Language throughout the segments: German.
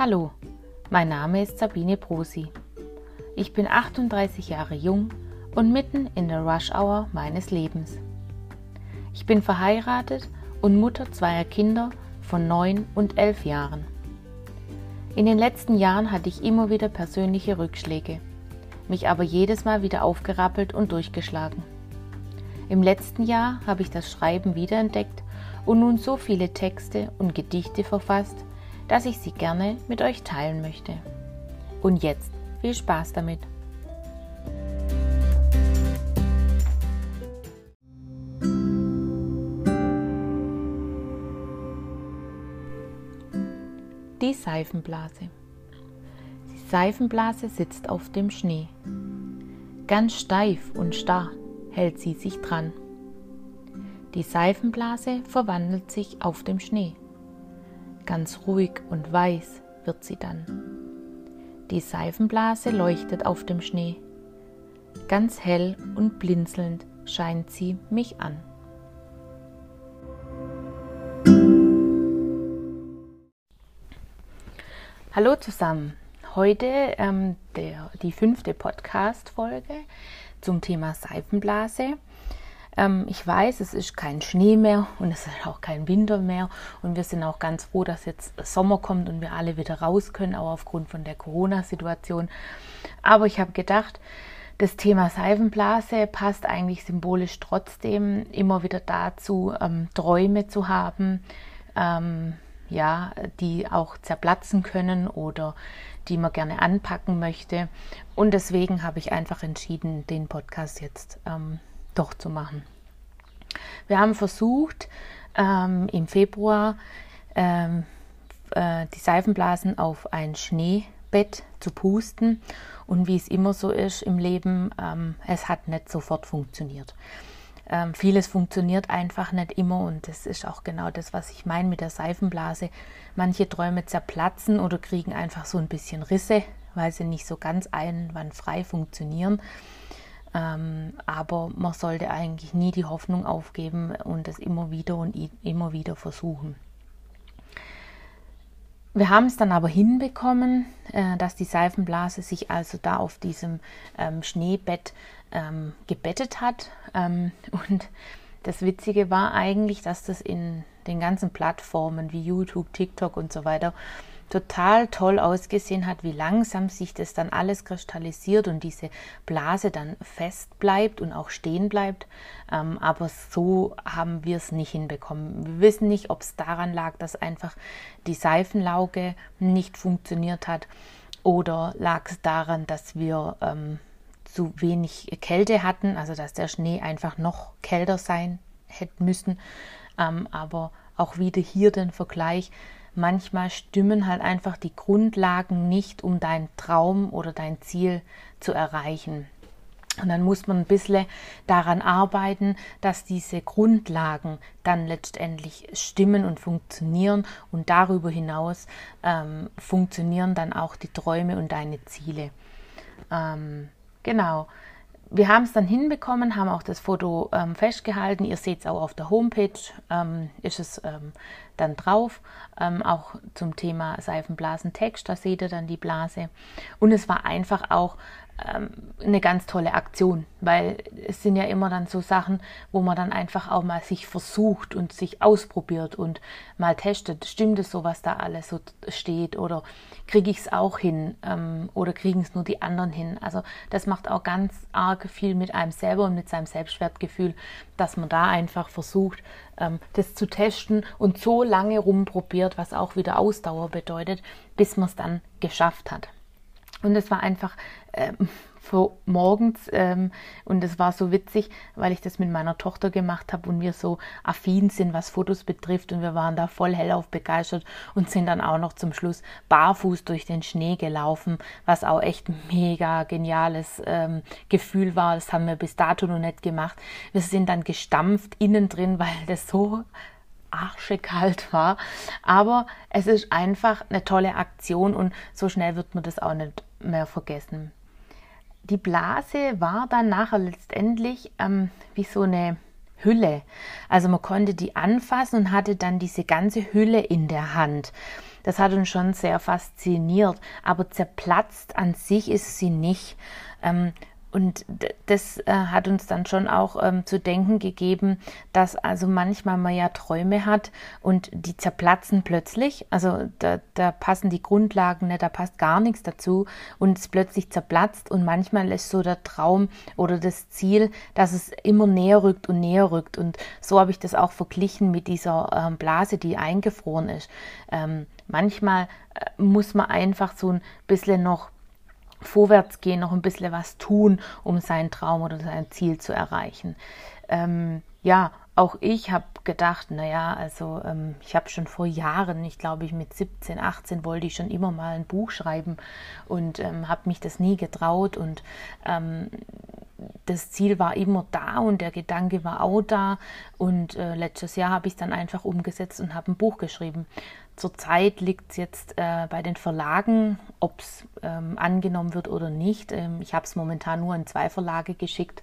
Hallo, mein Name ist Sabine Brosi. Ich bin 38 Jahre jung und mitten in der Rush Hour meines Lebens. Ich bin verheiratet und Mutter zweier Kinder von 9 und 11 Jahren. In den letzten Jahren hatte ich immer wieder persönliche Rückschläge, mich aber jedes Mal wieder aufgerappelt und durchgeschlagen. Im letzten Jahr habe ich das Schreiben wiederentdeckt und nun so viele Texte und Gedichte verfasst, dass ich sie gerne mit euch teilen möchte. Und jetzt viel Spaß damit! Die Seifenblase. Die Seifenblase sitzt auf dem Schnee. Ganz steif und starr hält sie sich dran. Die Seifenblase verwandelt sich auf dem Schnee. Ganz ruhig und weiß wird sie dann. Die Seifenblase leuchtet auf dem Schnee. Ganz hell und blinzelnd scheint sie mich an. Hallo zusammen. Heute ähm, der, die fünfte Podcast-Folge zum Thema Seifenblase. Ähm, ich weiß, es ist kein Schnee mehr und es ist auch kein Winter mehr und wir sind auch ganz froh, dass jetzt Sommer kommt und wir alle wieder raus können, auch aufgrund von der Corona-Situation. Aber ich habe gedacht, das Thema Seifenblase passt eigentlich symbolisch trotzdem immer wieder dazu, ähm, Träume zu haben, ähm, ja, die auch zerplatzen können oder die man gerne anpacken möchte. Und deswegen habe ich einfach entschieden, den Podcast jetzt ähm, doch zu machen. Wir haben versucht, ähm, im Februar ähm, äh, die Seifenblasen auf ein Schneebett zu pusten. Und wie es immer so ist im Leben, ähm, es hat nicht sofort funktioniert. Ähm, vieles funktioniert einfach nicht immer und das ist auch genau das, was ich meine mit der Seifenblase. Manche Träume zerplatzen oder kriegen einfach so ein bisschen Risse, weil sie nicht so ganz einwandfrei funktionieren. Ähm, aber man sollte eigentlich nie die Hoffnung aufgeben und es immer wieder und immer wieder versuchen. Wir haben es dann aber hinbekommen, äh, dass die Seifenblase sich also da auf diesem ähm, Schneebett ähm, gebettet hat. Ähm, und das Witzige war eigentlich, dass das in den ganzen Plattformen wie YouTube, TikTok und so weiter total toll ausgesehen hat, wie langsam sich das dann alles kristallisiert und diese Blase dann fest bleibt und auch stehen bleibt. Ähm, aber so haben wir es nicht hinbekommen. Wir wissen nicht, ob es daran lag, dass einfach die Seifenlauge nicht funktioniert hat oder lag es daran, dass wir ähm, zu wenig Kälte hatten, also dass der Schnee einfach noch kälter sein hätte müssen. Ähm, aber auch wieder hier den Vergleich manchmal stimmen halt einfach die Grundlagen nicht, um deinen Traum oder dein Ziel zu erreichen. Und dann muss man ein bisschen daran arbeiten, dass diese Grundlagen dann letztendlich stimmen und funktionieren. Und darüber hinaus ähm, funktionieren dann auch die Träume und deine Ziele. Ähm, genau wir haben es dann hinbekommen, haben auch das Foto ähm, festgehalten. Ihr seht es auch auf der Homepage, ähm, ist es ähm, dann drauf. Ähm, auch zum Thema Seifenblasentext, da seht ihr dann die Blase. Und es war einfach auch ähm, eine ganz tolle Aktion, weil es sind ja immer dann so Sachen, wo man dann einfach auch mal sich versucht und sich ausprobiert und mal testet, stimmt es so, was da alles so steht oder kriege ich es auch hin ähm, oder kriegen es nur die anderen hin. Also das macht auch ganz arg viel mit einem selber und mit seinem Selbstwertgefühl, dass man da einfach versucht, ähm, das zu testen und so lange rumprobiert, was auch wieder Ausdauer bedeutet, bis man es dann geschafft hat. Und es war einfach ähm, morgens ähm, und es war so witzig, weil ich das mit meiner Tochter gemacht habe und wir so affin sind, was Fotos betrifft und wir waren da voll hellauf begeistert und sind dann auch noch zum Schluss barfuß durch den Schnee gelaufen, was auch echt mega geniales ähm, Gefühl war. Das haben wir bis dato noch nicht gemacht. Wir sind dann gestampft innen drin, weil das so arschekalt war. Aber es ist einfach eine tolle Aktion und so schnell wird man das auch nicht mehr vergessen. Die Blase war dann nachher letztendlich ähm, wie so eine Hülle. Also man konnte die anfassen und hatte dann diese ganze Hülle in der Hand. Das hat uns schon sehr fasziniert, aber zerplatzt an sich ist sie nicht. Ähm, und das äh, hat uns dann schon auch ähm, zu denken gegeben, dass also manchmal man ja Träume hat und die zerplatzen plötzlich. Also da, da passen die Grundlagen nicht, da passt gar nichts dazu und es plötzlich zerplatzt und manchmal ist so der Traum oder das Ziel, dass es immer näher rückt und näher rückt. Und so habe ich das auch verglichen mit dieser ähm, Blase, die eingefroren ist. Ähm, manchmal äh, muss man einfach so ein bisschen noch vorwärts gehen, noch ein bisschen was tun, um seinen Traum oder sein Ziel zu erreichen. Ähm, ja, auch ich habe gedacht, naja, also ähm, ich habe schon vor Jahren, ich glaube ich mit 17, 18 wollte ich schon immer mal ein Buch schreiben und ähm, habe mich das nie getraut und ähm, das Ziel war immer da und der Gedanke war auch da und äh, letztes Jahr habe ich es dann einfach umgesetzt und habe ein Buch geschrieben. Zurzeit liegt es jetzt äh, bei den Verlagen, ob es ähm, angenommen wird oder nicht. Ähm, ich habe es momentan nur in zwei Verlage geschickt,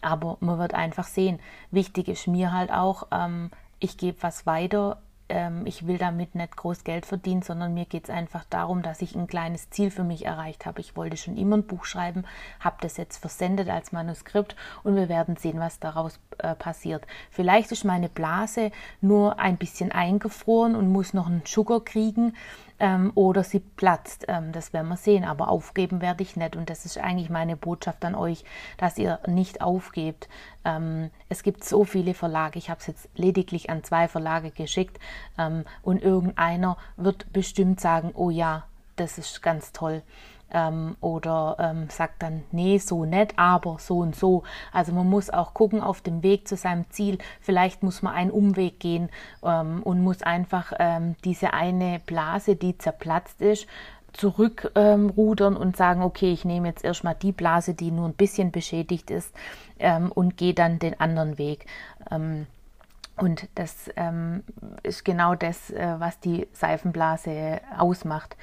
aber man wird einfach sehen. Wichtig ist mir halt auch, ähm, ich gebe was weiter ähm, ich will damit nicht groß Geld verdienen, sondern mir geht es einfach darum, dass ich ein kleines Ziel für mich erreicht habe. Ich wollte schon immer ein Buch schreiben, habe das jetzt versendet als Manuskript und wir werden sehen, was daraus äh, passiert. Vielleicht ist meine Blase nur ein bisschen eingefroren und muss noch einen Sugar kriegen ähm, oder sie platzt. Ähm, das werden wir sehen, aber aufgeben werde ich nicht. Und das ist eigentlich meine Botschaft an euch, dass ihr nicht aufgebt. Ähm, es gibt so viele Verlage, ich habe es jetzt lediglich an zwei Verlage geschickt ähm, und irgendeiner wird bestimmt sagen, oh ja, das ist ganz toll ähm, oder ähm, sagt dann, nee, so nicht, aber so und so. Also man muss auch gucken auf dem Weg zu seinem Ziel. Vielleicht muss man einen Umweg gehen ähm, und muss einfach ähm, diese eine Blase, die zerplatzt ist, zurückrudern ähm, und sagen, okay, ich nehme jetzt erstmal die Blase, die nur ein bisschen beschädigt ist ähm, und gehe dann den anderen Weg. Und das ähm, ist genau das, äh, was die Seifenblase ausmacht.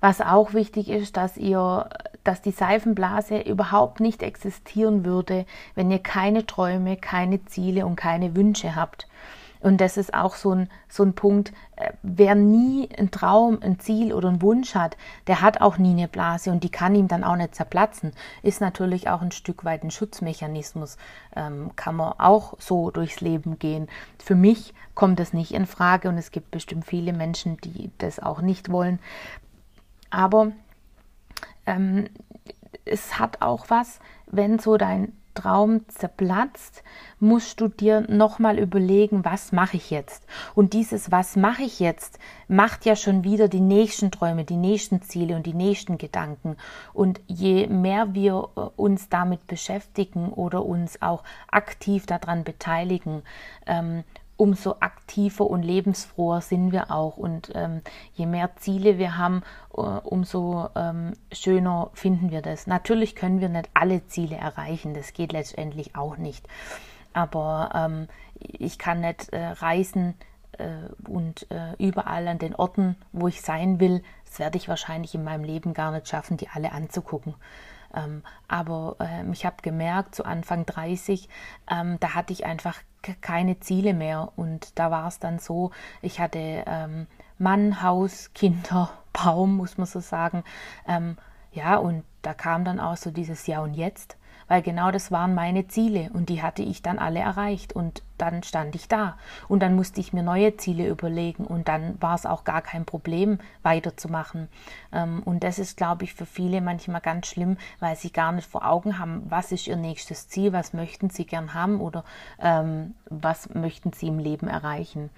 Was auch wichtig ist, dass ihr, dass die Seifenblase überhaupt nicht existieren würde, wenn ihr keine Träume, keine Ziele und keine Wünsche habt. Und das ist auch so ein, so ein Punkt, äh, wer nie einen Traum, ein Ziel oder einen Wunsch hat, der hat auch nie eine Blase und die kann ihm dann auch nicht zerplatzen. Ist natürlich auch ein Stück weit ein Schutzmechanismus, ähm, kann man auch so durchs Leben gehen. Für mich kommt das nicht in Frage und es gibt bestimmt viele Menschen, die das auch nicht wollen. Aber ähm, es hat auch was, wenn so dein Traum zerplatzt, musst du dir nochmal überlegen, was mache ich jetzt? Und dieses Was mache ich jetzt macht ja schon wieder die nächsten Träume, die nächsten Ziele und die nächsten Gedanken. Und je mehr wir äh, uns damit beschäftigen oder uns auch aktiv daran beteiligen, ähm, umso aktiver und lebensfroher sind wir auch. Und ähm, je mehr Ziele wir haben, äh, umso ähm, schöner finden wir das. Natürlich können wir nicht alle Ziele erreichen, das geht letztendlich auch nicht. Aber ähm, ich kann nicht äh, reisen äh, und äh, überall an den Orten, wo ich sein will, das werde ich wahrscheinlich in meinem Leben gar nicht schaffen, die alle anzugucken. Ähm, aber ähm, ich habe gemerkt, zu Anfang 30, ähm, da hatte ich einfach keine Ziele mehr. Und da war es dann so, ich hatte ähm, Mann, Haus, Kinder, Baum, muss man so sagen. Ähm, ja, und da kam dann auch so dieses Ja und Jetzt weil genau das waren meine Ziele und die hatte ich dann alle erreicht und dann stand ich da. Und dann musste ich mir neue Ziele überlegen und dann war es auch gar kein Problem weiterzumachen. Ähm, und das ist glaube ich für viele manchmal ganz schlimm, weil sie gar nicht vor Augen haben, was ist ihr nächstes Ziel, was möchten sie gern haben oder ähm, was möchten sie im Leben erreichen.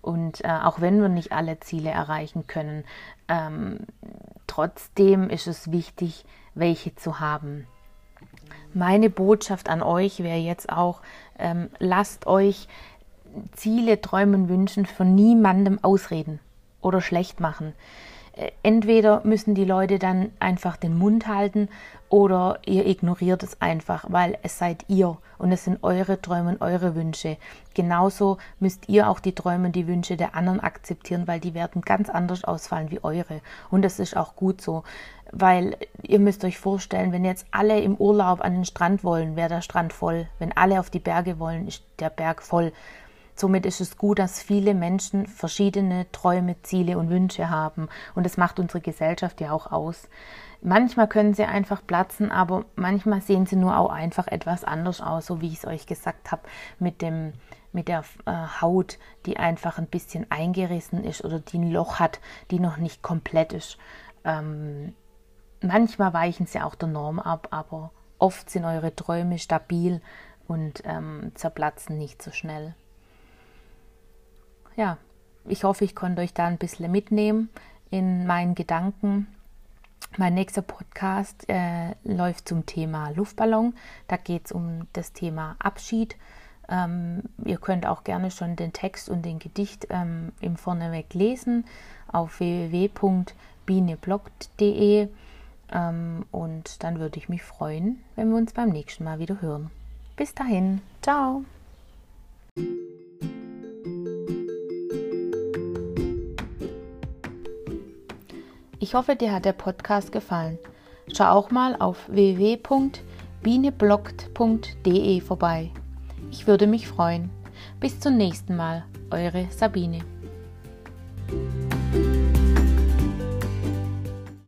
Und äh, auch wenn wir nicht alle Ziele erreichen können, ähm, trotzdem ist es wichtig, welche zu haben. Meine Botschaft an euch wäre jetzt auch, ähm, lasst euch Ziele, Träumen, Wünschen von niemandem ausreden oder schlecht machen. Entweder müssen die Leute dann einfach den Mund halten oder ihr ignoriert es einfach, weil es seid ihr und es sind eure Träume und eure Wünsche. Genauso müsst ihr auch die Träume und die Wünsche der anderen akzeptieren, weil die werden ganz anders ausfallen wie eure. Und das ist auch gut so, weil ihr müsst euch vorstellen, wenn jetzt alle im Urlaub an den Strand wollen, wäre der Strand voll. Wenn alle auf die Berge wollen, ist der Berg voll. Somit ist es gut, dass viele Menschen verschiedene Träume, Ziele und Wünsche haben. Und das macht unsere Gesellschaft ja auch aus. Manchmal können sie einfach platzen, aber manchmal sehen sie nur auch einfach etwas anders aus, so wie ich es euch gesagt habe, mit mit der äh, Haut, die einfach ein bisschen eingerissen ist oder die ein Loch hat, die noch nicht komplett ist. Ähm, manchmal weichen sie auch der Norm ab, aber oft sind eure Träume stabil und ähm, zerplatzen nicht so schnell ja, ich hoffe, ich konnte euch da ein bisschen mitnehmen in meinen Gedanken. Mein nächster Podcast äh, läuft zum Thema Luftballon. Da geht es um das Thema Abschied. Ähm, ihr könnt auch gerne schon den Text und den Gedicht ähm, im Vorneweg lesen auf www.bieneblogt.de ähm, und dann würde ich mich freuen, wenn wir uns beim nächsten Mal wieder hören. Bis dahin, ciao! Ich hoffe, dir hat der Podcast gefallen. Schau auch mal auf www.bienebloggt.de vorbei. Ich würde mich freuen. Bis zum nächsten Mal, eure Sabine.